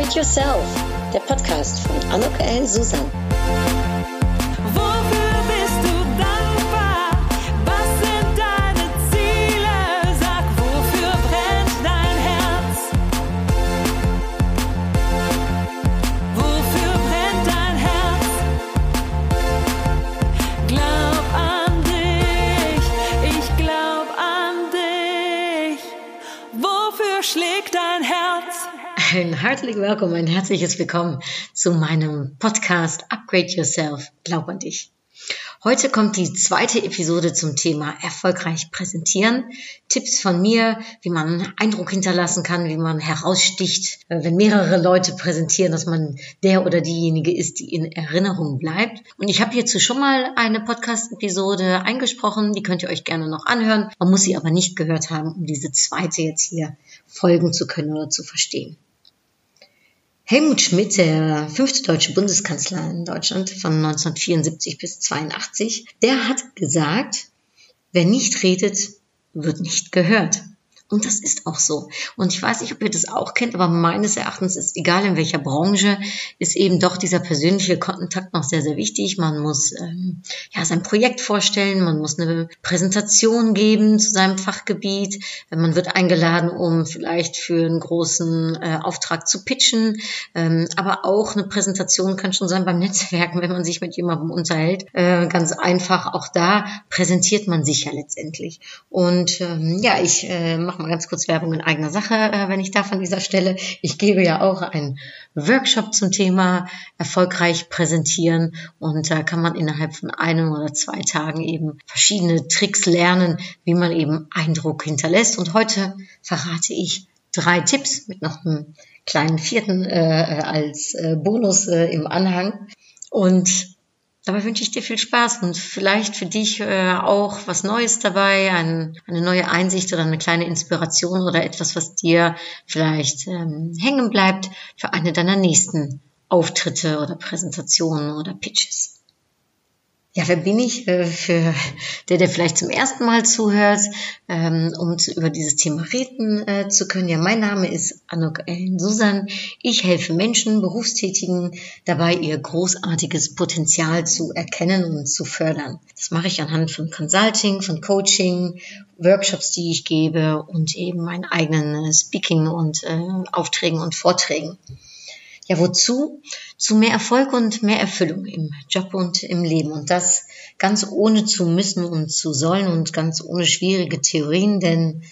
Upgrade Yourself, der Podcast von Anok L. Susan. Ein herzlich willkommen, ein herzliches Willkommen zu meinem Podcast Upgrade Yourself. Glaub an dich. Heute kommt die zweite Episode zum Thema erfolgreich präsentieren. Tipps von mir, wie man Eindruck hinterlassen kann, wie man heraussticht, äh, wenn mehrere Leute präsentieren, dass man der oder diejenige ist, die in Erinnerung bleibt. Und ich habe hierzu schon mal eine Podcast-Episode eingesprochen, die könnt ihr euch gerne noch anhören. Man muss sie aber nicht gehört haben, um diese zweite jetzt hier folgen zu können oder zu verstehen. Helmut Schmidt, der fünfte deutsche Bundeskanzler in Deutschland von 1974 bis 82, der hat gesagt, wer nicht redet, wird nicht gehört. Und das ist auch so. Und ich weiß nicht, ob ihr das auch kennt, aber meines Erachtens ist, egal in welcher Branche, ist eben doch dieser persönliche Kontakt noch sehr, sehr wichtig. Man muss ähm, ja sein Projekt vorstellen, man muss eine Präsentation geben zu seinem Fachgebiet. Man wird eingeladen, um vielleicht für einen großen äh, Auftrag zu pitchen. Ähm, aber auch eine Präsentation kann schon sein beim Netzwerken, wenn man sich mit jemandem unterhält. Äh, ganz einfach, auch da präsentiert man sich ja letztendlich. Und ähm, ja, ich äh, mache mal ganz kurz Werbung in eigener Sache, äh, wenn ich darf an dieser Stelle. Ich gebe ja auch einen Workshop zum Thema erfolgreich präsentieren und da kann man innerhalb von einem oder zwei Tagen eben verschiedene Tricks lernen, wie man eben Eindruck hinterlässt. Und heute verrate ich drei Tipps mit noch einem kleinen vierten äh, als äh, Bonus äh, im Anhang. Und Dabei wünsche ich dir viel Spaß und vielleicht für dich äh, auch was Neues dabei, ein, eine neue Einsicht oder eine kleine Inspiration oder etwas, was dir vielleicht ähm, hängen bleibt für eine deiner nächsten Auftritte oder Präsentationen oder Pitches. Ja, wer bin ich? Für der, der vielleicht zum ersten Mal zuhört, ähm, um zu, über dieses Thema reden äh, zu können. Ja, mein Name ist Anok Ellen Susan. Ich helfe Menschen, Berufstätigen dabei, ihr großartiges Potenzial zu erkennen und zu fördern. Das mache ich anhand von Consulting, von Coaching, Workshops, die ich gebe und eben meinen eigenen äh, Speaking und äh, Aufträgen und Vorträgen. Ja, wozu? Zu mehr Erfolg und mehr Erfüllung im Job und im Leben. Und das ganz ohne zu müssen und zu sollen und ganz ohne schwierige Theorien, denn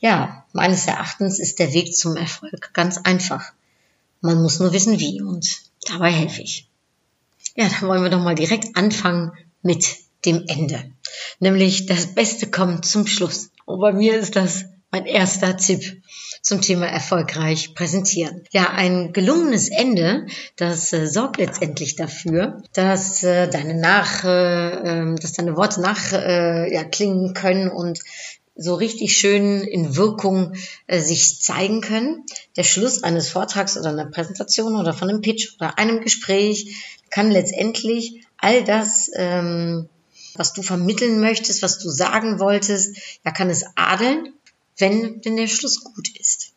ja, meines Erachtens ist der Weg zum Erfolg ganz einfach. Man muss nur wissen wie und dabei helfe ich. Ja, dann wollen wir doch mal direkt anfangen mit dem Ende. Nämlich das Beste kommt zum Schluss. Und bei mir ist das mein erster Tipp zum Thema erfolgreich präsentieren. Ja, ein gelungenes Ende, das äh, sorgt letztendlich dafür, dass äh, deine nach, äh, dass deine Worte nach äh, ja, klingen können und so richtig schön in Wirkung äh, sich zeigen können. Der Schluss eines Vortrags oder einer Präsentation oder von einem Pitch oder einem Gespräch kann letztendlich all das ähm, was du vermitteln möchtest, was du sagen wolltest, ja, kann es adeln wenn denn der Schluss gut ist.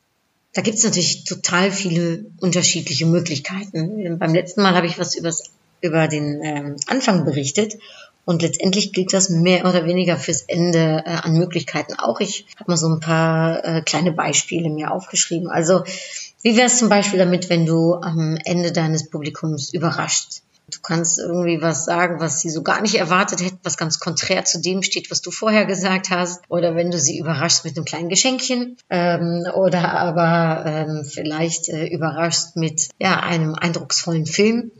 Da gibt es natürlich total viele unterschiedliche Möglichkeiten. Beim letzten Mal habe ich was übers, über den ähm, Anfang berichtet und letztendlich gilt das mehr oder weniger fürs Ende äh, an Möglichkeiten auch. Ich habe mal so ein paar äh, kleine Beispiele mir aufgeschrieben. Also wie wäre es zum Beispiel damit, wenn du am Ende deines Publikums überrascht? Du kannst irgendwie was sagen, was sie so gar nicht erwartet hätten, was ganz konträr zu dem steht, was du vorher gesagt hast. Oder wenn du sie überraschst mit einem kleinen Geschenkchen. Ähm, oder aber ähm, vielleicht äh, überraschst mit ja, einem eindrucksvollen Film.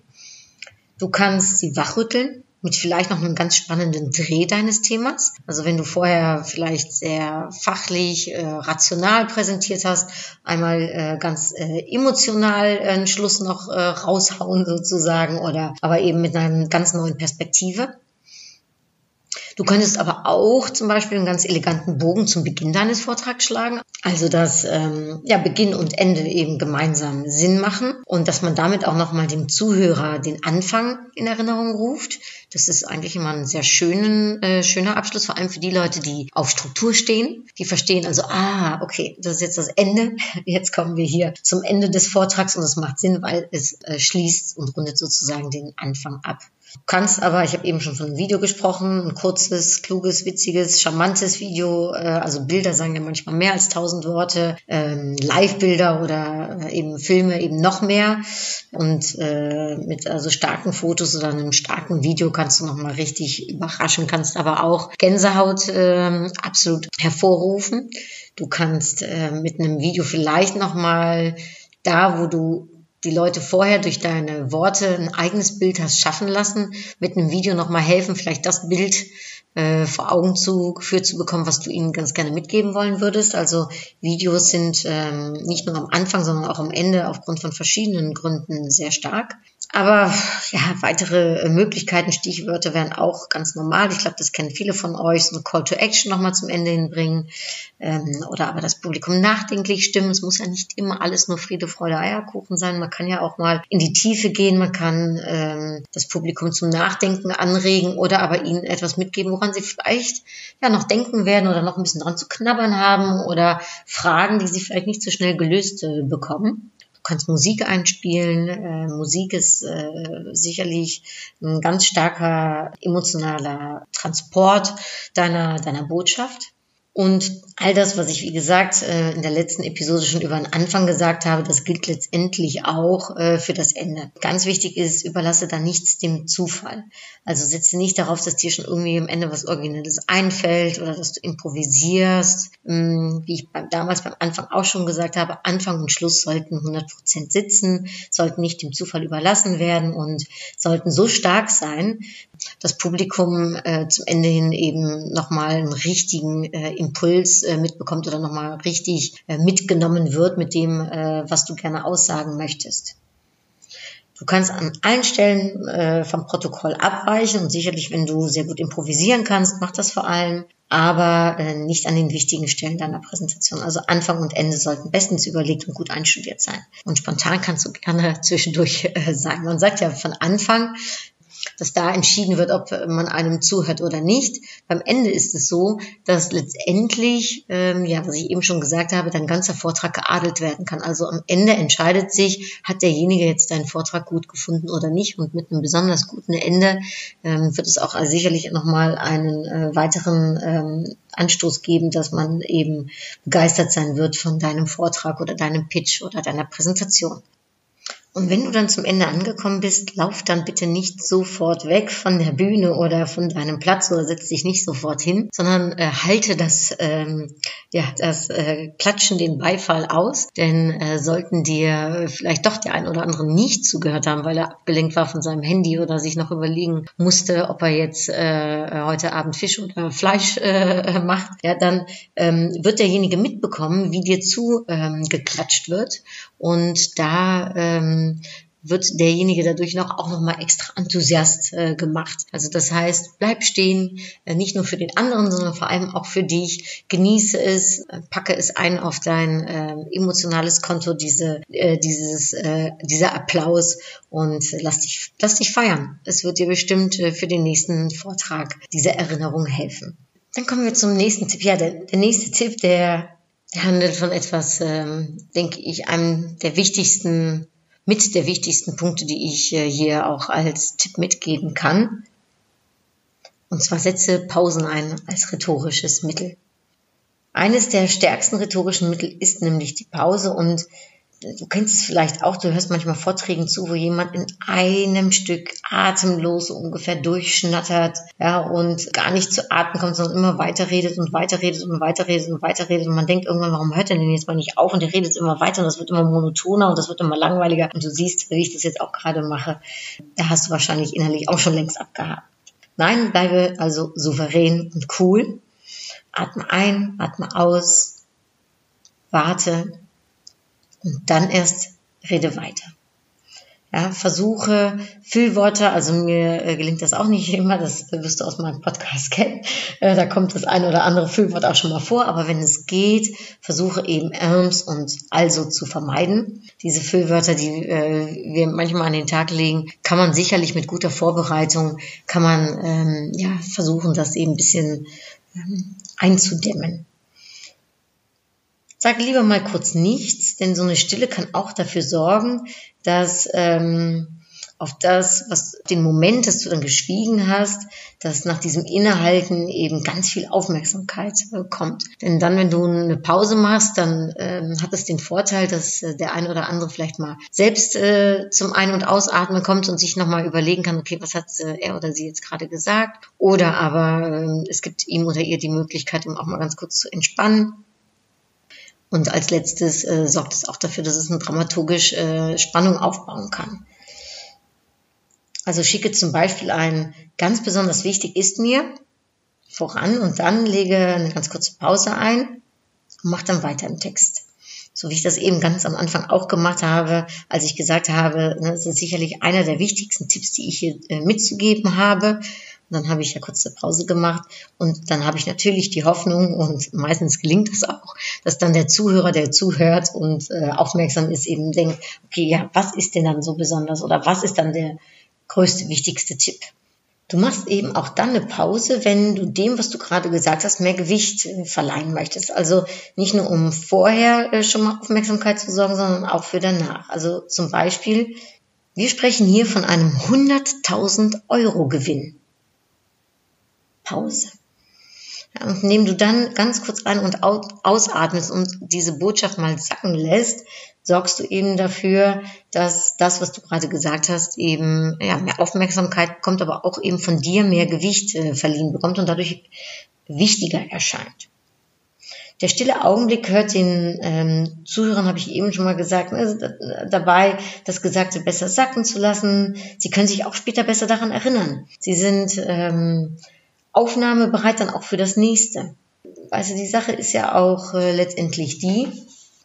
Du kannst sie wachrütteln mit vielleicht noch einem ganz spannenden Dreh deines Themas. Also wenn du vorher vielleicht sehr fachlich, äh, rational präsentiert hast, einmal äh, ganz äh, emotional einen Schluss noch äh, raushauen sozusagen oder aber eben mit einer ganz neuen Perspektive. Du könntest aber auch zum Beispiel einen ganz eleganten Bogen zum Beginn deines Vortrags schlagen. Also, dass ähm, ja, Beginn und Ende eben gemeinsam Sinn machen und dass man damit auch nochmal dem Zuhörer den Anfang in Erinnerung ruft. Das ist eigentlich immer ein sehr schönen, äh, schöner Abschluss, vor allem für die Leute, die auf Struktur stehen. Die verstehen also, ah, okay, das ist jetzt das Ende. Jetzt kommen wir hier zum Ende des Vortrags und es macht Sinn, weil es äh, schließt und rundet sozusagen den Anfang ab. Du kannst aber, ich habe eben schon von einem Video gesprochen, ein kurzes, kluges, witziges, charmantes Video, äh, also Bilder sagen ja manchmal mehr als tausend Worte, ähm, Live-Bilder oder äh, eben Filme eben noch mehr und äh, mit also starken Fotos oder einem starken Video kannst du nochmal richtig überraschen, kannst aber auch Gänsehaut äh, absolut hervorrufen. Du kannst äh, mit einem Video vielleicht nochmal da, wo du die Leute vorher durch deine Worte ein eigenes Bild hast schaffen lassen, mit einem Video nochmal helfen, vielleicht das Bild äh, vor Augen zu, geführt zu bekommen, was du ihnen ganz gerne mitgeben wollen würdest. Also Videos sind ähm, nicht nur am Anfang, sondern auch am Ende aufgrund von verschiedenen Gründen sehr stark. Aber ja, weitere Möglichkeiten, Stichwörter wären auch ganz normal. Ich glaube, das kennen viele von euch. So ein Call to Action nochmal zum Ende hinbringen. Ähm, oder aber das Publikum nachdenklich stimmen. Es muss ja nicht immer alles nur Friede, Freude, Eierkuchen sein. Man kann ja auch mal in die Tiefe gehen. Man kann ähm, das Publikum zum Nachdenken anregen oder aber ihnen etwas mitgeben, woran sie vielleicht ja noch denken werden oder noch ein bisschen dran zu knabbern haben oder Fragen, die sie vielleicht nicht so schnell gelöst äh, bekommen kannst Musik einspielen. Äh, Musik ist äh, sicherlich ein ganz starker emotionaler Transport deiner, deiner Botschaft. Und all das, was ich, wie gesagt, äh, in der letzten Episode schon über den Anfang gesagt habe, das gilt letztendlich auch äh, für das Ende. Ganz wichtig ist, überlasse da nichts dem Zufall. Also setze nicht darauf, dass dir schon irgendwie am Ende was Originelles einfällt oder dass du improvisierst. Mm, wie ich damals beim Anfang auch schon gesagt habe, Anfang und Schluss sollten 100% sitzen, sollten nicht dem Zufall überlassen werden und sollten so stark sein, das Publikum äh, zum Ende hin eben nochmal einen richtigen äh, Impuls äh, mitbekommt oder nochmal richtig äh, mitgenommen wird mit dem, äh, was du gerne aussagen möchtest. Du kannst an allen Stellen äh, vom Protokoll abweichen und sicherlich, wenn du sehr gut improvisieren kannst, mach das vor allem, aber äh, nicht an den wichtigen Stellen deiner Präsentation. Also Anfang und Ende sollten bestens überlegt und gut einstudiert sein. Und spontan kannst du gerne zwischendurch äh, sein. Man sagt ja von Anfang, dass da entschieden wird, ob man einem zuhört oder nicht. Beim Ende ist es so, dass letztendlich, ähm, ja, was ich eben schon gesagt habe, dein ganzer Vortrag geadelt werden kann. Also am Ende entscheidet sich, hat derjenige jetzt deinen Vortrag gut gefunden oder nicht. Und mit einem besonders guten Ende ähm, wird es auch sicherlich nochmal einen äh, weiteren ähm, Anstoß geben, dass man eben begeistert sein wird von deinem Vortrag oder deinem Pitch oder deiner Präsentation. Und wenn du dann zum Ende angekommen bist, lauf dann bitte nicht sofort weg von der Bühne oder von deinem Platz oder setz dich nicht sofort hin, sondern äh, halte das, ähm, ja, das äh, Klatschen, den Beifall aus. Denn äh, sollten dir vielleicht doch der ein oder andere nicht zugehört haben, weil er abgelenkt war von seinem Handy oder sich noch überlegen musste, ob er jetzt äh, heute Abend Fisch oder Fleisch äh, macht, ja, dann ähm, wird derjenige mitbekommen, wie dir zu ähm, wird. Und da ähm, wird derjenige dadurch noch auch noch mal extra Enthusiast äh, gemacht. Also das heißt, bleib stehen, äh, nicht nur für den anderen, sondern vor allem auch für dich. Genieße es, äh, packe es ein auf dein äh, emotionales Konto, diese, äh, dieses, äh, dieser Applaus und lass dich, lass dich feiern. Es wird dir bestimmt äh, für den nächsten Vortrag diese Erinnerung helfen. Dann kommen wir zum nächsten Tipp. Ja, der, der nächste Tipp, der, der handelt von etwas, ähm, denke ich, einem der wichtigsten mit der wichtigsten Punkte, die ich äh, hier auch als Tipp mitgeben kann. Und zwar setze Pausen ein als rhetorisches Mittel. Eines der stärksten rhetorischen Mittel ist nämlich die Pause und du kennst es vielleicht auch, du hörst manchmal Vorträgen zu, wo jemand in einem Stück atemlos ungefähr durchschnattert, ja, und gar nicht zu atmen kommt, sondern immer weiter redet und weiter redet und weiter redet und weiter redet und man denkt irgendwann, warum hört er denn jetzt mal nicht auf? Und der redet immer weiter und das wird immer monotoner und das wird immer langweiliger. Und du siehst, wie ich das jetzt auch gerade mache, da hast du wahrscheinlich innerlich auch schon längst abgehakt. Nein, bleibe also souverän und cool. Atme ein, atme aus, warte, und dann erst rede weiter. Ja, versuche Füllwörter, also mir äh, gelingt das auch nicht immer, das wirst du aus meinem Podcast kennen. Äh, da kommt das eine oder andere Füllwort auch schon mal vor, aber wenn es geht, versuche eben erms und also zu vermeiden. Diese Füllwörter, die äh, wir manchmal an den Tag legen, kann man sicherlich mit guter Vorbereitung, kann man ähm, ja versuchen, das eben ein bisschen ähm, einzudämmen. Sag lieber mal kurz nichts, denn so eine Stille kann auch dafür sorgen, dass ähm, auf das, was den Moment, dass du dann geschwiegen hast, dass nach diesem Innehalten eben ganz viel Aufmerksamkeit kommt. Denn dann, wenn du eine Pause machst, dann ähm, hat es den Vorteil, dass äh, der ein oder andere vielleicht mal selbst äh, zum Ein- und Ausatmen kommt und sich nochmal überlegen kann, okay, was hat äh, er oder sie jetzt gerade gesagt? Oder aber äh, es gibt ihm oder ihr die Möglichkeit, ihm auch mal ganz kurz zu entspannen. Und als letztes äh, sorgt es auch dafür, dass es eine dramaturgisch äh, Spannung aufbauen kann. Also schicke zum Beispiel ein, ganz besonders wichtig ist mir, voran und dann lege eine ganz kurze Pause ein und mache dann weiter im Text. So wie ich das eben ganz am Anfang auch gemacht habe, als ich gesagt habe, ne, das ist sicherlich einer der wichtigsten Tipps, die ich hier äh, mitzugeben habe. Dann habe ich ja kurz eine Pause gemacht und dann habe ich natürlich die Hoffnung und meistens gelingt das auch, dass dann der Zuhörer, der zuhört und äh, aufmerksam ist, eben denkt, okay, ja, was ist denn dann so besonders oder was ist dann der größte, wichtigste Tipp? Du machst eben auch dann eine Pause, wenn du dem, was du gerade gesagt hast, mehr Gewicht äh, verleihen möchtest. Also nicht nur um vorher äh, schon mal Aufmerksamkeit zu sorgen, sondern auch für danach. Also zum Beispiel, wir sprechen hier von einem 100.000 Euro Gewinn. Pause. Ja, und indem du dann ganz kurz ein- und ausatmest und diese Botschaft mal sacken lässt, sorgst du eben dafür, dass das, was du gerade gesagt hast, eben ja, mehr Aufmerksamkeit bekommt, aber auch eben von dir mehr Gewicht äh, verliehen bekommt und dadurch wichtiger erscheint. Der stille Augenblick hört den ähm, Zuhörern, habe ich eben schon mal gesagt, ne, dabei, das Gesagte besser sacken zu lassen. Sie können sich auch später besser daran erinnern. Sie sind ähm, aufnahmebereit dann auch für das nächste. Also die Sache ist ja auch äh, letztendlich die,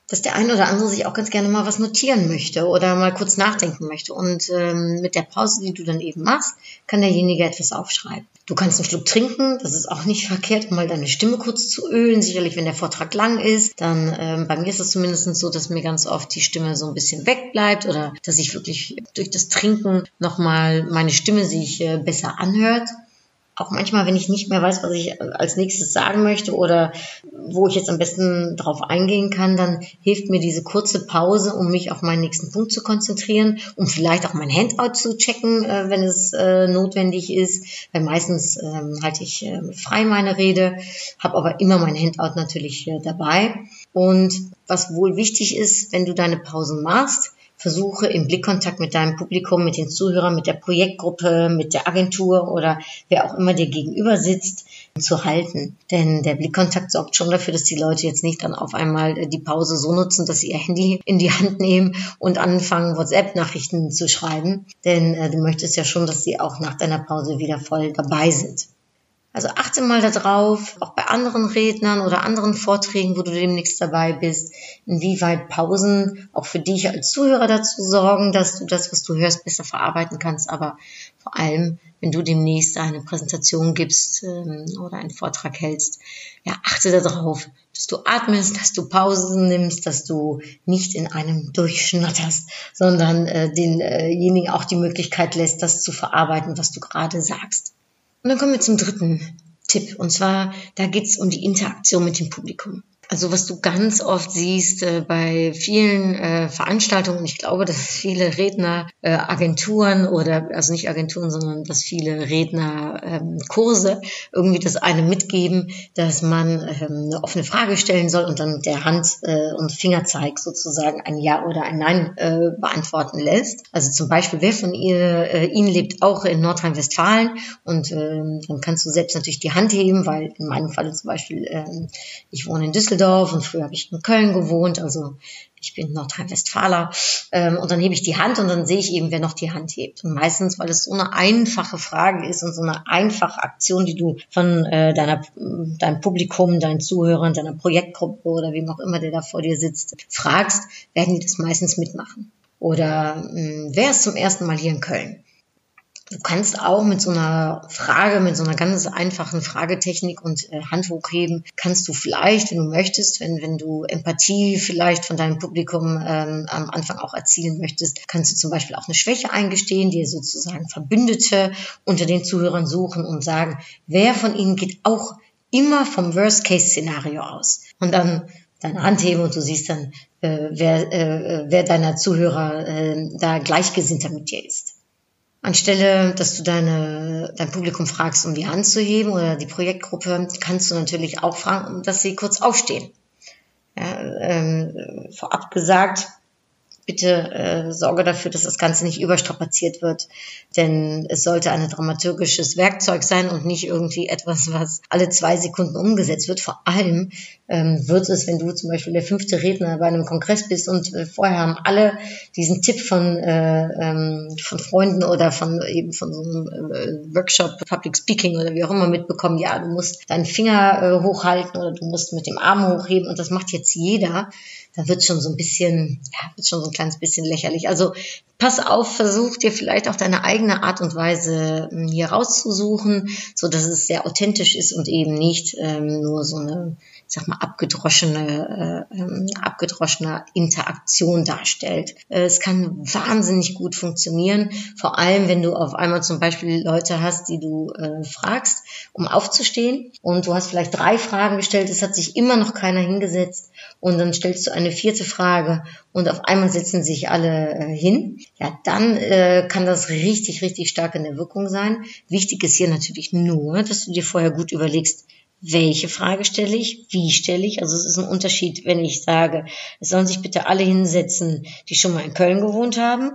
dass der eine oder andere sich auch ganz gerne mal was notieren möchte oder mal kurz nachdenken möchte. Und ähm, mit der Pause, die du dann eben machst, kann derjenige etwas aufschreiben. Du kannst einen Schluck trinken, das ist auch nicht verkehrt, um mal deine Stimme kurz zu ölen. Sicherlich, wenn der Vortrag lang ist, dann ähm, bei mir ist es zumindest so, dass mir ganz oft die Stimme so ein bisschen wegbleibt oder dass ich wirklich durch das Trinken nochmal meine Stimme sich äh, besser anhört auch manchmal, wenn ich nicht mehr weiß, was ich als nächstes sagen möchte oder wo ich jetzt am besten drauf eingehen kann, dann hilft mir diese kurze Pause, um mich auf meinen nächsten Punkt zu konzentrieren, um vielleicht auch mein Handout zu checken, äh, wenn es äh, notwendig ist, weil meistens ähm, halte ich äh, frei meine Rede, habe aber immer mein Handout natürlich äh, dabei. Und was wohl wichtig ist, wenn du deine Pausen machst, versuche im Blickkontakt mit deinem Publikum, mit den Zuhörern, mit der Projektgruppe, mit der Agentur oder wer auch immer dir gegenüber sitzt, zu halten. Denn der Blickkontakt sorgt schon dafür, dass die Leute jetzt nicht dann auf einmal äh, die Pause so nutzen, dass sie ihr Handy in die Hand nehmen und anfangen, WhatsApp-Nachrichten zu schreiben. Denn äh, du möchtest ja schon, dass sie auch nach deiner Pause wieder voll dabei sind. Also achte mal darauf, auch bei anderen Rednern oder anderen Vorträgen, wo du demnächst dabei bist, inwieweit Pausen auch für dich als Zuhörer dazu sorgen, dass du das, was du hörst, besser verarbeiten kannst. Aber vor allem, wenn du demnächst eine Präsentation gibst ähm, oder einen Vortrag hältst, ja, achte darauf, dass du atmest, dass du Pausen nimmst, dass du nicht in einem durchschnatterst, sondern äh, denjenigen auch die Möglichkeit lässt, das zu verarbeiten, was du gerade sagst. Und dann kommen wir zum dritten Tipp. Und zwar, da geht's um die Interaktion mit dem Publikum. Also was du ganz oft siehst äh, bei vielen äh, Veranstaltungen, ich glaube, dass viele Redner äh, Agenturen oder also nicht Agenturen, sondern dass viele Redner ähm, Kurse irgendwie das eine mitgeben, dass man ähm, eine offene Frage stellen soll und dann mit der Hand äh, und Fingerzeig sozusagen ein Ja oder ein Nein äh, beantworten lässt. Also zum Beispiel, wer von ihr, äh, Ihnen lebt auch in Nordrhein-Westfalen und ähm, dann kannst du selbst natürlich die Hand heben, weil in meinem Falle zum Beispiel, ähm, ich wohne in Düsseldorf Düsseldorf und früher habe ich in Köln gewohnt, also ich bin Nordrhein-Westfaler ähm, und dann hebe ich die Hand und dann sehe ich eben, wer noch die Hand hebt. Und meistens, weil es so eine einfache Frage ist und so eine einfache Aktion, die du von äh, deiner, deinem Publikum, deinen Zuhörern, deiner Projektgruppe oder wem auch immer, der da vor dir sitzt, fragst, werden die das meistens mitmachen. Oder mh, wer ist zum ersten Mal hier in Köln? Du kannst auch mit so einer Frage, mit so einer ganz einfachen Fragetechnik und äh, Hand hochheben, kannst du vielleicht, wenn du möchtest, wenn, wenn du Empathie vielleicht von deinem Publikum ähm, am Anfang auch erzielen möchtest, kannst du zum Beispiel auch eine Schwäche eingestehen, dir sozusagen Verbündete unter den Zuhörern suchen und sagen, wer von ihnen geht auch immer vom Worst-Case-Szenario aus. Und dann deine Hand heben und du siehst dann, äh, wer, äh, wer deiner Zuhörer äh, da gleichgesinnter mit dir ist. Anstelle, dass du deine, dein Publikum fragst, um die Hand zu heben oder die Projektgruppe, kannst du natürlich auch fragen, dass sie kurz aufstehen. Ja, ähm, vorab gesagt, bitte äh, sorge dafür, dass das Ganze nicht überstrapaziert wird. Denn es sollte ein dramaturgisches Werkzeug sein und nicht irgendwie etwas, was alle zwei Sekunden umgesetzt wird. Vor allem ähm, wird es, wenn du zum Beispiel der fünfte Redner bei einem Kongress bist und äh, vorher haben alle diesen Tipp von, äh, ähm, von Freunden oder von eben von so einem äh, Workshop Public Speaking oder wie auch immer mitbekommen, ja, du musst deinen Finger äh, hochhalten oder du musst mit dem Arm hochheben und das macht jetzt jeder dann wird schon so ein bisschen, ja, wird schon so ein kleines bisschen lächerlich. Also pass auf, versuch dir vielleicht auch deine eigene Art und Weise hm, hier rauszusuchen, so dass es sehr authentisch ist und eben nicht ähm, nur so eine sag mal, abgedroschene, äh, ähm, abgedroschener Interaktion darstellt. Äh, es kann wahnsinnig gut funktionieren, vor allem wenn du auf einmal zum Beispiel Leute hast, die du äh, fragst, um aufzustehen und du hast vielleicht drei Fragen gestellt, es hat sich immer noch keiner hingesetzt und dann stellst du eine vierte Frage und auf einmal setzen sich alle äh, hin, ja, dann äh, kann das richtig, richtig stark in der Wirkung sein. Wichtig ist hier natürlich nur, dass du dir vorher gut überlegst, welche Frage stelle ich, wie stelle ich. Also es ist ein Unterschied, wenn ich sage, es sollen sich bitte alle hinsetzen, die schon mal in Köln gewohnt haben,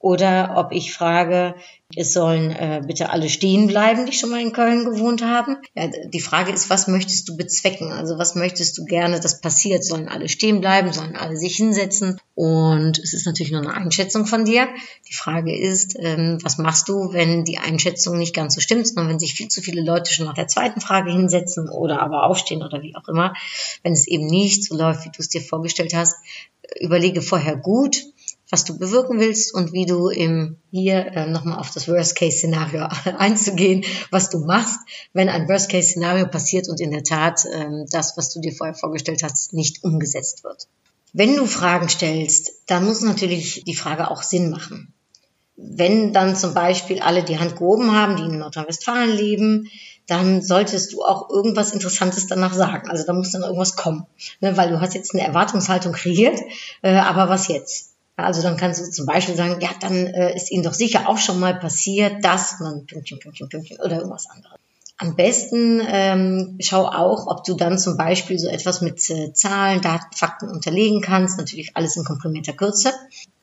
oder ob ich frage, es sollen äh, bitte alle stehen bleiben, die schon mal in Köln gewohnt haben. Ja, die Frage ist, was möchtest du bezwecken? Also was möchtest du gerne, dass passiert? Sollen alle stehen bleiben? Sollen alle sich hinsetzen? Und es ist natürlich nur eine Einschätzung von dir. Die Frage ist, ähm, was machst du, wenn die Einschätzung nicht ganz so stimmt, sondern wenn sich viel zu viele Leute schon nach der zweiten Frage hinsetzen oder aber aufstehen oder wie auch immer. Wenn es eben nicht so läuft, wie du es dir vorgestellt hast, überlege vorher gut, was du bewirken willst und wie du im hier äh, nochmal auf das Worst-Case-Szenario einzugehen, was du machst, wenn ein Worst-Case-Szenario passiert und in der Tat äh, das, was du dir vorher vorgestellt hast, nicht umgesetzt wird. Wenn du Fragen stellst, dann muss natürlich die Frage auch Sinn machen. Wenn dann zum Beispiel alle die Hand gehoben haben, die in Nordrhein-Westfalen leben, dann solltest du auch irgendwas Interessantes danach sagen. Also da muss dann irgendwas kommen, ne? weil du hast jetzt eine Erwartungshaltung kreiert, äh, aber was jetzt? Also dann kannst du zum Beispiel sagen, ja, dann äh, ist Ihnen doch sicher auch schon mal passiert, dass man Pünktchen, Pünktchen, Pünktchen oder irgendwas anderes. Am besten ähm, schau auch, ob du dann zum Beispiel so etwas mit äh, Zahlen, Daten, Fakten unterlegen kannst. Natürlich alles in komprimierter Kürze.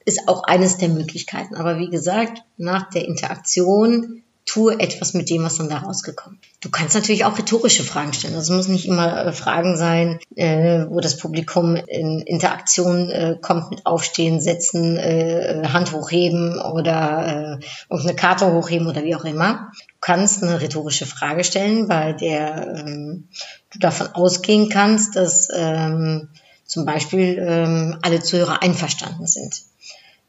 Ist auch eines der Möglichkeiten. Aber wie gesagt, nach der Interaktion tue etwas mit dem, was dann da rausgekommen. Du kannst natürlich auch rhetorische Fragen stellen. Das muss nicht immer äh, Fragen sein, äh, wo das Publikum in Interaktion äh, kommt mit Aufstehen, Setzen, äh, Hand hochheben oder äh, irgendeine Karte hochheben oder wie auch immer. Du kannst eine rhetorische Frage stellen, bei der ähm, du davon ausgehen kannst, dass ähm, zum Beispiel ähm, alle Zuhörer einverstanden sind.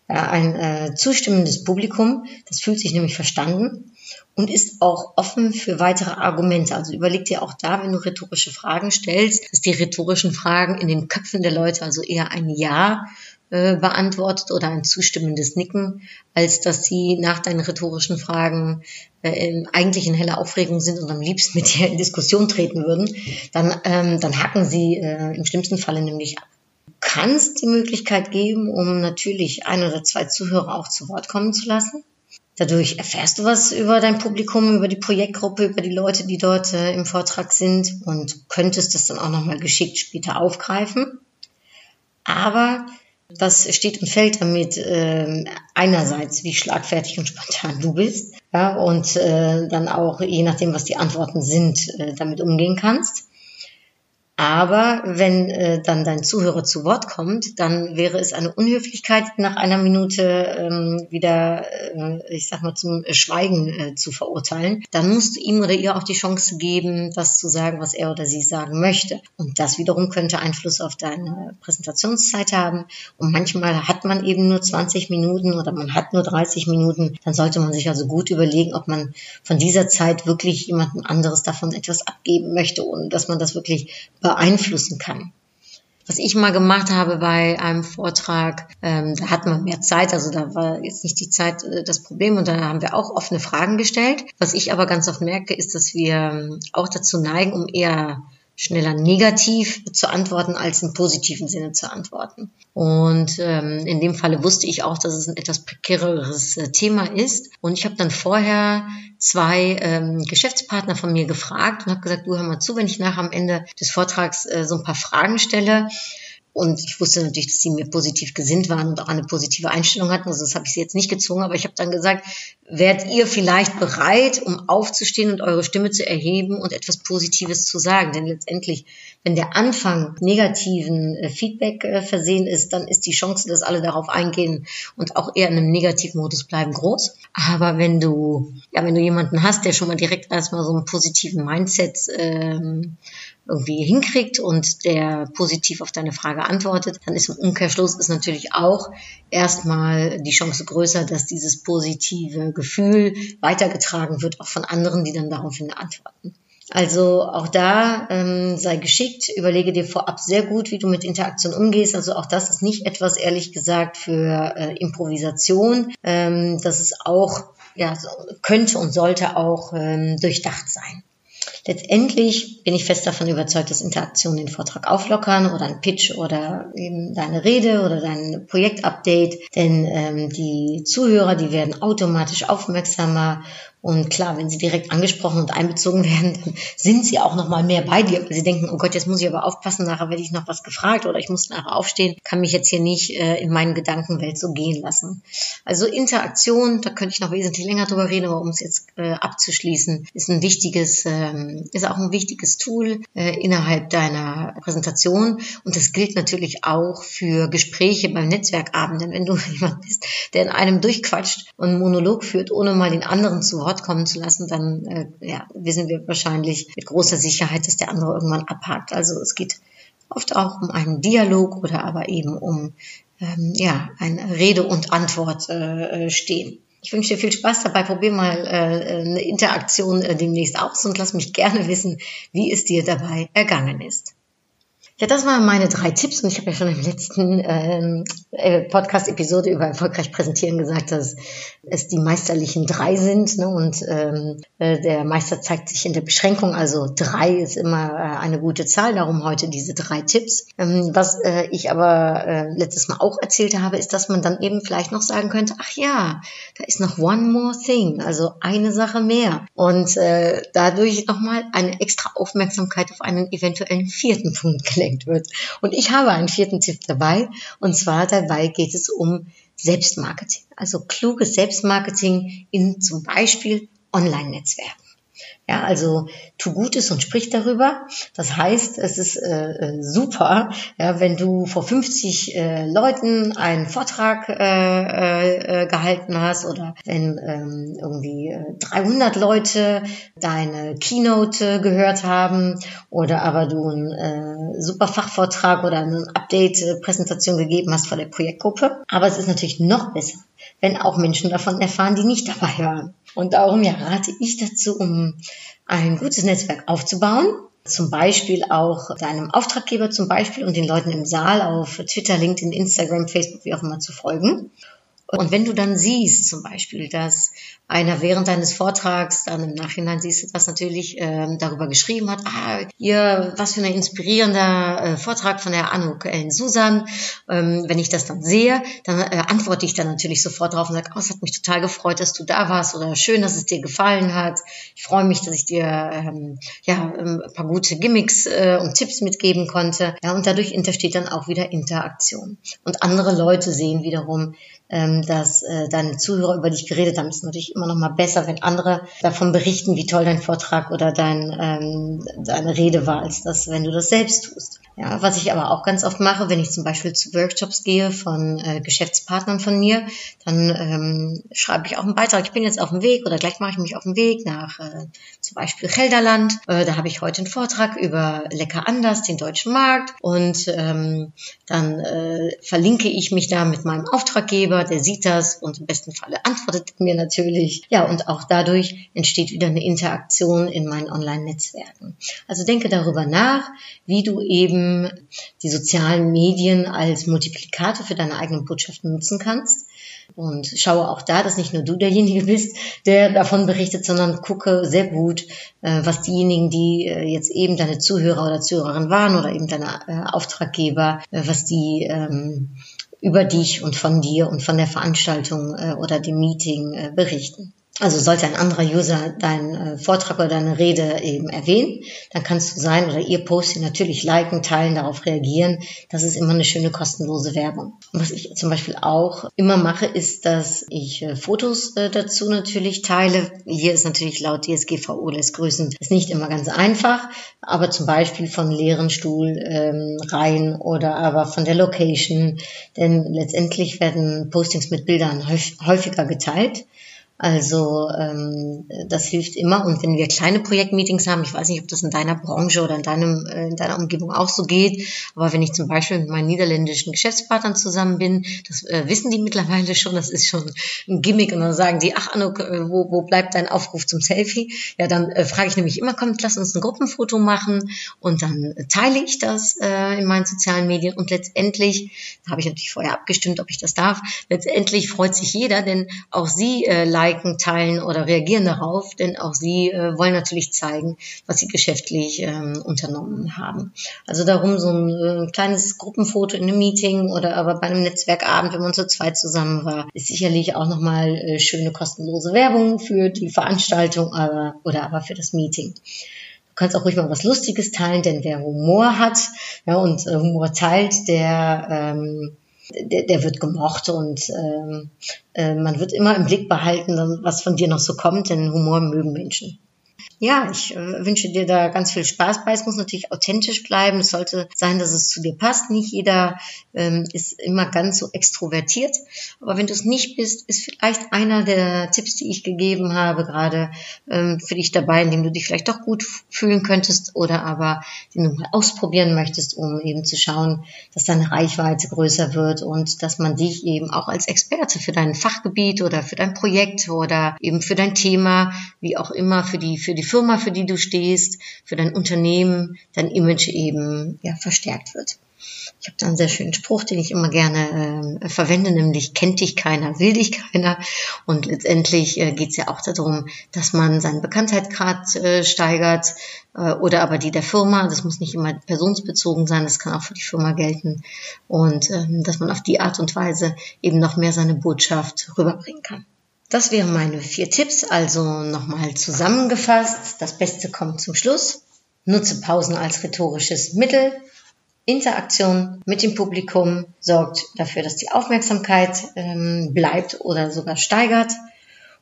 Ja, ein äh, zustimmendes Publikum, das fühlt sich nämlich verstanden und ist auch offen für weitere Argumente. Also überleg dir auch da, wenn du rhetorische Fragen stellst, dass die rhetorischen Fragen in den Köpfen der Leute also eher ein Ja äh, beantwortet oder ein zustimmendes Nicken, als dass sie nach deinen rhetorischen Fragen äh, eigentlich in heller Aufregung sind und am liebsten mit dir in Diskussion treten würden, dann, ähm, dann hacken sie äh, im schlimmsten Falle nämlich ab. Du kannst die Möglichkeit geben, um natürlich ein oder zwei Zuhörer auch zu Wort kommen zu lassen. Dadurch erfährst du was über dein Publikum, über die Projektgruppe, über die Leute, die dort äh, im Vortrag sind und könntest das dann auch nochmal geschickt später aufgreifen. Aber das steht und fällt damit äh, einerseits, wie schlagfertig und spontan du bist, ja, und äh, dann auch, je nachdem, was die Antworten sind, äh, damit umgehen kannst. Aber wenn äh, dann dein Zuhörer zu Wort kommt, dann wäre es eine Unhöflichkeit, nach einer Minute ähm, wieder, äh, ich sag mal, zum Schweigen äh, zu verurteilen. Dann musst du ihm oder ihr auch die Chance geben, das zu sagen, was er oder sie sagen möchte. Und das wiederum könnte Einfluss auf deine Präsentationszeit haben. Und manchmal hat man eben nur 20 Minuten oder man hat nur 30 Minuten. Dann sollte man sich also gut überlegen, ob man von dieser Zeit wirklich jemandem anderes davon etwas abgeben möchte, ohne dass man das wirklich beeinflussen kann. Was ich mal gemacht habe bei einem Vortrag, ähm, da hat man mehr Zeit, also da war jetzt nicht die Zeit äh, das Problem und da haben wir auch offene Fragen gestellt. Was ich aber ganz oft merke, ist, dass wir ähm, auch dazu neigen, um eher schneller negativ zu antworten, als im positiven Sinne zu antworten. Und ähm, in dem Falle wusste ich auch, dass es ein etwas prekäreres äh, Thema ist. Und ich habe dann vorher zwei ähm, Geschäftspartner von mir gefragt und habe gesagt, du hör mal zu, wenn ich nachher am Ende des Vortrags äh, so ein paar Fragen stelle, und ich wusste natürlich, dass sie mir positiv gesinnt waren und auch eine positive Einstellung hatten. Also das habe ich sie jetzt nicht gezwungen, aber ich habe dann gesagt, wärt ihr vielleicht bereit, um aufzustehen und eure Stimme zu erheben und etwas Positives zu sagen? Denn letztendlich, wenn der Anfang negativen äh, Feedback äh, versehen ist, dann ist die Chance, dass alle darauf eingehen und auch eher in einem Negativmodus bleiben, groß. Aber wenn du, ja, wenn du jemanden hast, der schon mal direkt erstmal so einen positiven Mindset ähm, irgendwie hinkriegt und der positiv auf deine Frage antwortet, dann ist im Umkehrschluss ist natürlich auch erstmal die Chance größer, dass dieses positive Gefühl weitergetragen wird, auch von anderen, die dann daraufhin antworten. Also auch da ähm, sei geschickt, überlege dir vorab sehr gut, wie du mit Interaktion umgehst. Also auch das ist nicht etwas, ehrlich gesagt, für äh, Improvisation. Ähm, das ist auch, ja, könnte und sollte auch ähm, durchdacht sein. Letztendlich bin ich fest davon überzeugt, dass Interaktionen den Vortrag auflockern oder ein Pitch oder eben deine Rede oder dein Projektupdate. Denn ähm, die Zuhörer, die werden automatisch aufmerksamer und klar, wenn sie direkt angesprochen und einbezogen werden, dann sind sie auch noch mal mehr bei dir, sie denken, oh Gott, jetzt muss ich aber aufpassen, nachher werde ich noch was gefragt oder ich muss nachher aufstehen, kann mich jetzt hier nicht äh, in meinen Gedankenwelt so gehen lassen. Also Interaktion, da könnte ich noch wesentlich länger drüber reden, aber um es jetzt äh, abzuschließen, ist ein wichtiges, ähm, ist auch ein wichtiges Tool äh, innerhalb deiner Präsentation. Und das gilt natürlich auch für Gespräche beim Netzwerkabend, denn wenn du jemand bist, der in einem durchquatscht und einen Monolog führt, ohne mal den anderen zu Wort kommen zu lassen, dann äh, ja, wissen wir wahrscheinlich mit großer Sicherheit, dass der andere irgendwann abhakt. Also es geht oft auch um einen Dialog oder aber eben um ähm, ja, ein Rede und Antwort äh, äh, stehen. Ich wünsche dir viel Spaß dabei. Probier mal äh, eine Interaktion äh, demnächst aus und lass mich gerne wissen, wie es dir dabei ergangen ist. Ja, das waren meine drei Tipps und ich habe ja schon im letzten ähm, äh, Podcast-Episode über erfolgreich präsentieren gesagt, dass es die meisterlichen drei sind ne? und ähm, äh, der Meister zeigt sich in der Beschränkung, also drei ist immer äh, eine gute Zahl, darum heute diese drei Tipps. Ähm, was äh, ich aber äh, letztes Mal auch erzählt habe, ist, dass man dann eben vielleicht noch sagen könnte, ach ja, da ist noch one more thing, also eine Sache mehr und äh, dadurch nochmal eine extra Aufmerksamkeit auf einen eventuellen vierten Punkt gelenkt wird. Und ich habe einen vierten Tipp dabei. Und zwar dabei geht es um Selbstmarketing. Also kluges Selbstmarketing in zum Beispiel Online-Netzwerken. Ja, also tu Gutes und sprich darüber. Das heißt, es ist äh, äh super, ja, wenn du vor 50 äh, Leuten einen Vortrag äh, äh, gehalten hast oder wenn ähm, irgendwie 300 äh, Leute deine Keynote gehört haben oder aber du einen äh, super Fachvortrag oder eine Update-Präsentation gegeben hast vor der Projektgruppe. Aber es ist natürlich noch besser, wenn auch Menschen davon erfahren, die nicht dabei waren. Und darum ja, rate ich dazu, um ein gutes Netzwerk aufzubauen. Zum Beispiel auch deinem Auftraggeber zum Beispiel und den Leuten im Saal auf Twitter, LinkedIn, Instagram, Facebook, wie auch immer zu folgen. Und wenn du dann siehst, zum Beispiel, dass einer während deines Vortrags, dann im Nachhinein siehst das natürlich, ähm, darüber geschrieben hat, ah, ihr, was für ein inspirierender äh, Vortrag von der Anuk in Susan. Ähm, wenn ich das dann sehe, dann äh, antworte ich dann natürlich sofort drauf und sage, oh, es hat mich total gefreut, dass du da warst oder schön, dass es dir gefallen hat. Ich freue mich, dass ich dir ähm, ja, ähm, ein paar gute Gimmicks äh, und Tipps mitgeben konnte. Ja, und dadurch entsteht dann auch wieder Interaktion. Und andere Leute sehen wiederum, ähm, dass äh, deine Zuhörer über dich geredet haben. Ist natürlich immer noch mal besser, wenn andere davon berichten, wie toll dein Vortrag oder dein, ähm, deine Rede war, als das, wenn du das selbst tust. Ja, was ich aber auch ganz oft mache, wenn ich zum Beispiel zu Workshops gehe von äh, Geschäftspartnern von mir, dann ähm, schreibe ich auch einen Beitrag. Ich bin jetzt auf dem Weg oder gleich mache ich mich auf den Weg nach äh, zum Beispiel Gelderland. Äh, da habe ich heute einen Vortrag über Lecker anders, den deutschen Markt. Und ähm, dann äh, verlinke ich mich da mit meinem Auftraggeber, der sieht das und im besten Falle antwortet mir natürlich. Ja, und auch dadurch entsteht wieder eine Interaktion in meinen Online-Netzwerken. Also denke darüber nach, wie du eben die sozialen Medien als Multiplikator für deine eigenen Botschaften nutzen kannst. Und schaue auch da, dass nicht nur du derjenige bist, der davon berichtet, sondern gucke sehr gut, äh, was diejenigen, die äh, jetzt eben deine Zuhörer oder Zuhörerin waren oder eben deine äh, Auftraggeber, was die ähm, über dich und von dir und von der Veranstaltung oder dem Meeting berichten. Also sollte ein anderer User deinen äh, Vortrag oder deine Rede eben erwähnen, dann kannst du sein oder ihr Posting natürlich liken, teilen, darauf reagieren. Das ist immer eine schöne kostenlose Werbung. Was ich zum Beispiel auch immer mache, ist, dass ich äh, Fotos äh, dazu natürlich teile. Hier ist natürlich laut DSGVO les Grüßen ist nicht immer ganz einfach, aber zum Beispiel von leeren Stuhlreihen ähm, oder aber von der Location, denn letztendlich werden Postings mit Bildern häufiger geteilt. Also ähm, das hilft immer. Und wenn wir kleine Projektmeetings haben, ich weiß nicht, ob das in deiner Branche oder in, deinem, äh, in deiner Umgebung auch so geht, aber wenn ich zum Beispiel mit meinen niederländischen Geschäftspartnern zusammen bin, das äh, wissen die mittlerweile schon, das ist schon ein Gimmick. Und dann sagen die, ach Anuk, äh, wo, wo bleibt dein Aufruf zum Selfie? Ja, dann äh, frage ich nämlich immer, kommt, lass uns ein Gruppenfoto machen und dann teile ich das äh, in meinen sozialen Medien und letztendlich, da habe ich natürlich vorher abgestimmt, ob ich das darf, letztendlich freut sich jeder, denn auch sie äh, liken, teilen oder reagieren darauf, denn auch sie äh, wollen natürlich zeigen, was sie geschäftlich ähm, unternommen haben. Also darum so ein äh, kleines Gruppenfoto in einem Meeting oder aber bei einem Netzwerkabend, wenn man zu zweit zusammen war, ist sicherlich auch nochmal äh, schöne kostenlose Werbung für die Veranstaltung aber, oder aber für das Meeting. Du kannst auch ruhig mal was Lustiges teilen, denn wer Humor hat ja, und äh, Humor teilt, der ähm, der, der wird gemocht und ähm, äh, man wird immer im Blick behalten, was von dir noch so kommt, denn Humor mögen Menschen. Ja, ich äh, wünsche dir da ganz viel Spaß bei. Es muss natürlich authentisch bleiben. Es sollte sein, dass es zu dir passt. Nicht jeder ähm, ist immer ganz so extrovertiert. Aber wenn du es nicht bist, ist vielleicht einer der Tipps, die ich gegeben habe, gerade ähm, für dich dabei, in dem du dich vielleicht doch gut fühlen könntest oder aber den du mal ausprobieren möchtest, um eben zu schauen, dass deine Reichweite größer wird und dass man dich eben auch als Experte für dein Fachgebiet oder für dein Projekt oder eben für dein Thema, wie auch immer, für die, für die Firma, für die du stehst, für dein Unternehmen, dein Image eben ja, verstärkt wird. Ich habe da einen sehr schönen Spruch, den ich immer gerne äh, verwende, nämlich kennt dich keiner, will dich keiner. Und letztendlich äh, geht es ja auch darum, dass man seinen Bekanntheitsgrad äh, steigert äh, oder aber die der Firma. Das muss nicht immer personsbezogen sein, das kann auch für die Firma gelten. Und ähm, dass man auf die Art und Weise eben noch mehr seine Botschaft rüberbringen kann. Das wären meine vier Tipps, also nochmal zusammengefasst. Das Beste kommt zum Schluss. Nutze Pausen als rhetorisches Mittel. Interaktion mit dem Publikum sorgt dafür, dass die Aufmerksamkeit ähm, bleibt oder sogar steigert.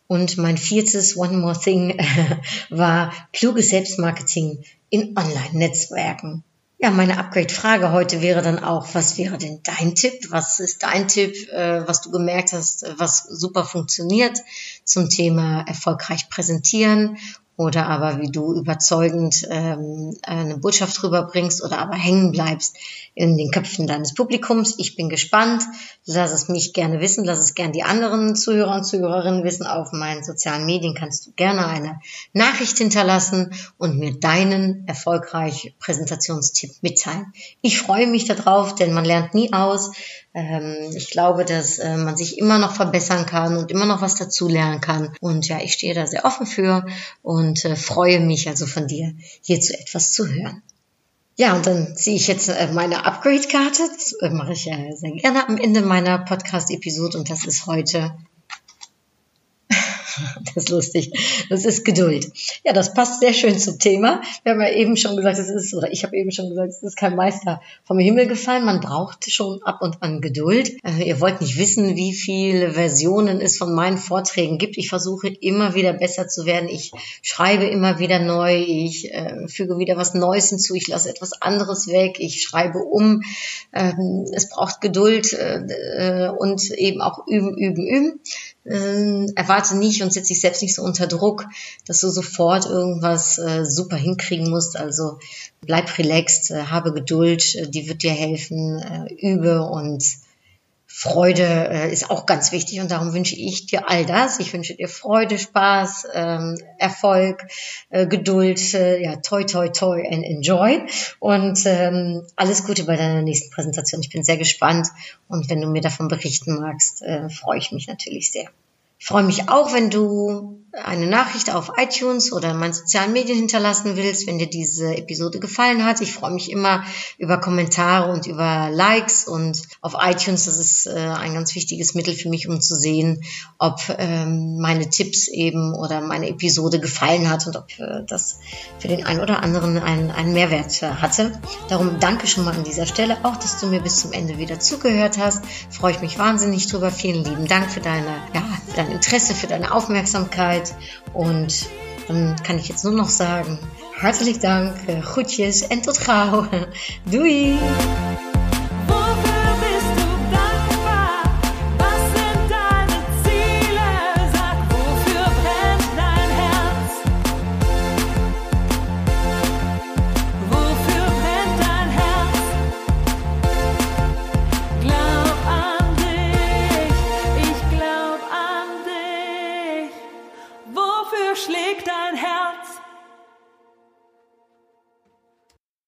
Und mein viertes One More Thing war kluges Selbstmarketing in Online-Netzwerken. Ja, meine Upgrade-Frage heute wäre dann auch, was wäre denn dein Tipp? Was ist dein Tipp, äh, was du gemerkt hast, was super funktioniert zum Thema erfolgreich präsentieren oder aber wie du überzeugend ähm, eine Botschaft rüberbringst oder aber hängen bleibst in den Köpfen deines Publikums. Ich bin gespannt. Lass es mich gerne wissen. Lass es gerne die anderen Zuhörer und Zuhörerinnen wissen. Auf meinen sozialen Medien kannst du gerne eine Nachricht hinterlassen und mir deinen erfolgreich Präsentationstipp mitteilen. Ich freue mich darauf, denn man lernt nie aus. Ähm, ich glaube, dass äh, man sich immer noch verbessern kann und immer noch was dazulernen kann. Und ja, ich stehe da sehr offen für und äh, freue mich also von dir, hierzu etwas zu hören. Ja, und dann ziehe ich jetzt äh, meine Upgrade-Karte. Das mache ich ja sehr gerne am Ende meiner Podcast-Episode und das ist heute Das ist lustig. Das ist Geduld. Ja, das passt sehr schön zum Thema. Wir haben ja eben schon gesagt, es ist, oder ich habe eben schon gesagt, es ist kein Meister vom Himmel gefallen. Man braucht schon ab und an Geduld. Äh, ihr wollt nicht wissen, wie viele Versionen es von meinen Vorträgen gibt. Ich versuche immer wieder besser zu werden. Ich schreibe immer wieder neu. Ich äh, füge wieder was Neues hinzu. Ich lasse etwas anderes weg. Ich schreibe um. Ähm, es braucht Geduld äh, und eben auch üben, üben, üben äh, erwarte nicht und setze dich selbst nicht so unter Druck, dass du sofort irgendwas äh, super hinkriegen musst. Also bleib relaxed, äh, habe Geduld, äh, die wird dir helfen, äh, übe und Freude äh, ist auch ganz wichtig und darum wünsche ich dir all das. Ich wünsche dir Freude, Spaß, ähm, Erfolg, äh, Geduld, äh, ja, toi, toi, toi and enjoy und ähm, alles Gute bei deiner nächsten Präsentation. Ich bin sehr gespannt und wenn du mir davon berichten magst, äh, freue ich mich natürlich sehr. Ich freue mich auch, wenn du eine Nachricht auf iTunes oder in meinen sozialen Medien hinterlassen willst, wenn dir diese Episode gefallen hat. Ich freue mich immer über Kommentare und über Likes und auf iTunes, das ist äh, ein ganz wichtiges Mittel für mich, um zu sehen, ob ähm, meine Tipps eben oder meine Episode gefallen hat und ob äh, das für den einen oder anderen einen, einen Mehrwert äh, hatte. Darum danke schon mal an dieser Stelle, auch dass du mir bis zum Ende wieder zugehört hast. Freue ich mich wahnsinnig drüber. Vielen lieben Dank für deine, ja, für dein Interesse, für deine Aufmerksamkeit. Und dann kann ich jetzt nur noch sagen, hartelijk dank, groetjes en tot gauw. Doei!